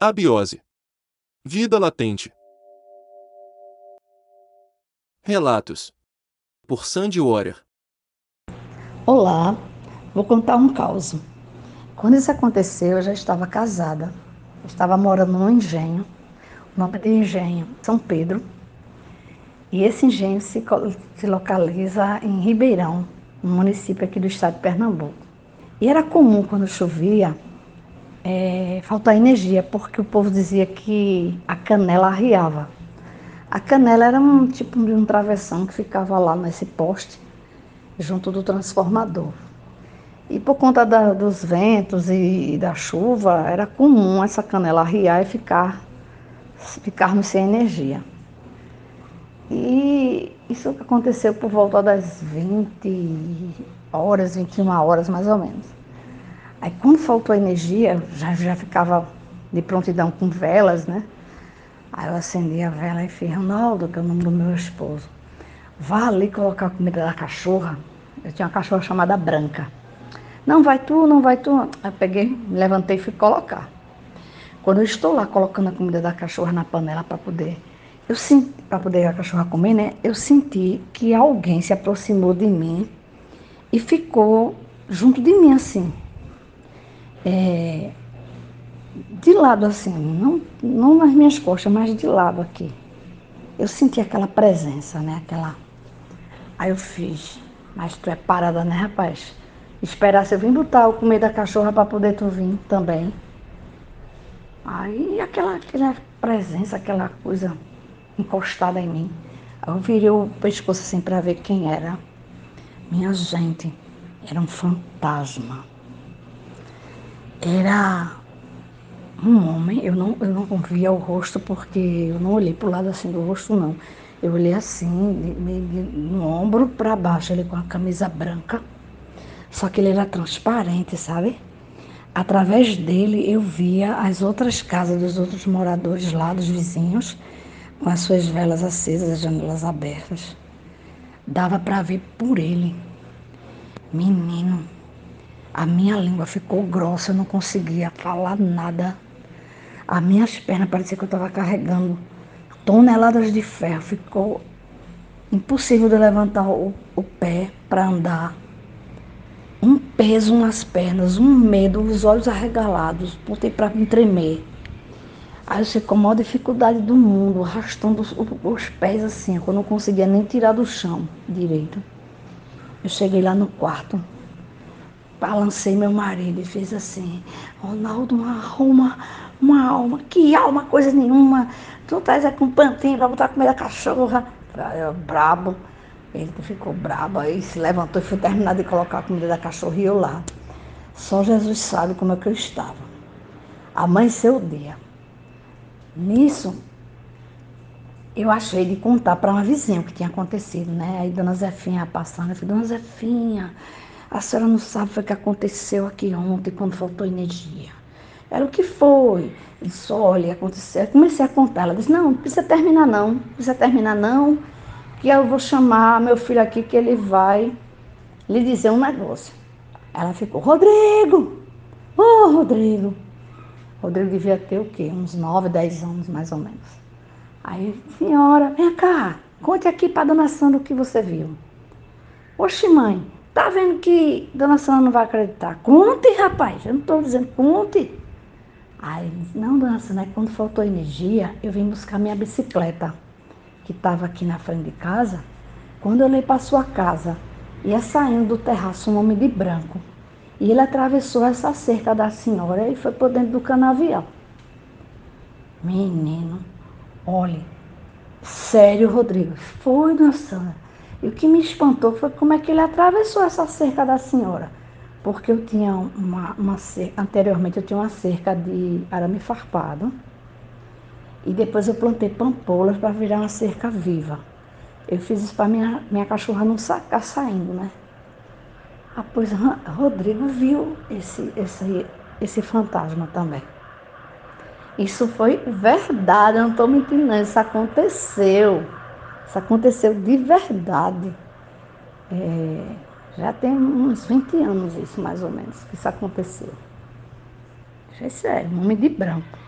Abiose. Vida latente. Relatos. Por Sandy Warrior. Olá, vou contar um caos. Quando isso aconteceu, eu já estava casada. Eu estava morando num engenho. O nome do engenho São Pedro. E esse engenho se, se localiza em Ribeirão, um município aqui do estado de Pernambuco. E era comum quando chovia é, faltar energia, porque o povo dizia que a canela arriava. A canela era um tipo de um travessão que ficava lá nesse poste, junto do transformador. E por conta da, dos ventos e, da chuva, era comum essa canela arriar e ficar, ficarmos sem energia. E isso aconteceu por volta das 20 horas, 21 horas mais ou menos. Aí quando faltou energia, já, já ficava de prontidão com velas, né? Aí eu acendi a vela e fiz, Ronaldo, que é o nome do meu esposo, vá ali colocar a comida da cachorra. Eu tinha uma cachorra chamada Branca. Não vai tu, não vai tu. Aí eu peguei, me levantei e fui colocar. Quando eu estou lá colocando a comida da cachorra na panela para poder, eu para poder a cachorra comer, né? Eu senti que alguém se aproximou de mim e ficou junto de mim assim é, de lado assim, não, não nas minhas costas, mas de lado aqui. Eu senti aquela presença, né? Aquela. Aí eu fiz, mas tu é parada, né, rapaz? Esperar se eu vim botar o comer da cachorra para poder tu vir também. Aí aquela, aquela presença, aquela coisa encostada em mim. Aí eu virei o pescoço assim para ver quem era. Minha gente, era um fantasma era um homem, eu não, eu não via o rosto porque eu não olhei para o lado assim do rosto, não. Eu olhei assim, no ombro para baixo, ele com a camisa branca. Só que ele era transparente, sabe? Através dele eu via as outras casas dos outros moradores lá, dos vizinhos, com as suas velas acesas, as janelas abertas. Dava para ver por ele. Menino, a minha língua ficou grossa, eu não conseguia falar nada. As minhas pernas parecia que eu estava carregando toneladas de ferro. Ficou impossível de levantar o, o pé para andar. Um peso nas pernas, um medo, os olhos arregalados, botei para me tremer. Aí eu sei com a maior dificuldade do mundo, arrastando os, os pés assim, eu não conseguia nem tirar do chão direito. Eu cheguei lá no quarto, balancei meu marido e fiz assim, Ronaldo, uma alma, uma alma, que alma, coisa nenhuma. Tu traz aqui um pantinho pra botar comida cachorra. Eu, brabo. Ele ficou brabo, aí se levantou e foi terminar de colocar a comida da cachorra e eu lá. Só Jesus sabe como é que eu estava. Amanheceu o dia. Nisso, eu achei de contar para uma vizinha o que tinha acontecido, né? Aí Dona Zefinha passando, eu falei, Dona Zefinha, a senhora não sabe o que aconteceu aqui ontem quando faltou energia. Ela, o que foi? Eu disse, olha, aconteceu. Eu comecei a contar. Ela disse, não, não precisa terminar não, não precisa terminar não, que eu vou chamar meu filho aqui que ele vai lhe dizer um negócio. Ela ficou, Rodrigo! Ô, oh, Rodrigo! Rodrigo devia ter o quê? Uns 9, 10 anos, mais ou menos. Aí, senhora, vem cá, conte aqui para dona Sandra o que você viu. Oxe, mãe, Tá vendo que Dona Sandra não vai acreditar? Conte, rapaz. Eu não estou dizendo conte. Aí, não, Dona Sandra, quando faltou energia, eu vim buscar minha bicicleta, que estava aqui na frente de casa. Quando eu olhei para sua casa, ia saindo do terraço um homem de branco. E ele atravessou essa cerca da senhora e foi por dentro do canavial. Menino, olhe, sério, Rodrigo, foi, Dona Sandra. E o que me espantou foi como é que ele atravessou essa cerca da senhora. Porque eu tinha uma, uma cerca, anteriormente eu tinha uma cerca de arame farpado. E depois eu plantei pampolas para virar uma cerca viva. Eu fiz isso para minha, minha cachorra não sacar saindo, né? Ah, pois Rodrigo viu esse, esse, esse fantasma também. Isso foi verdade, eu não estou mentindo. Isso aconteceu. Isso aconteceu de verdade. É, já tem uns 20 anos isso, mais ou menos, que isso aconteceu. Já é um homem de branco.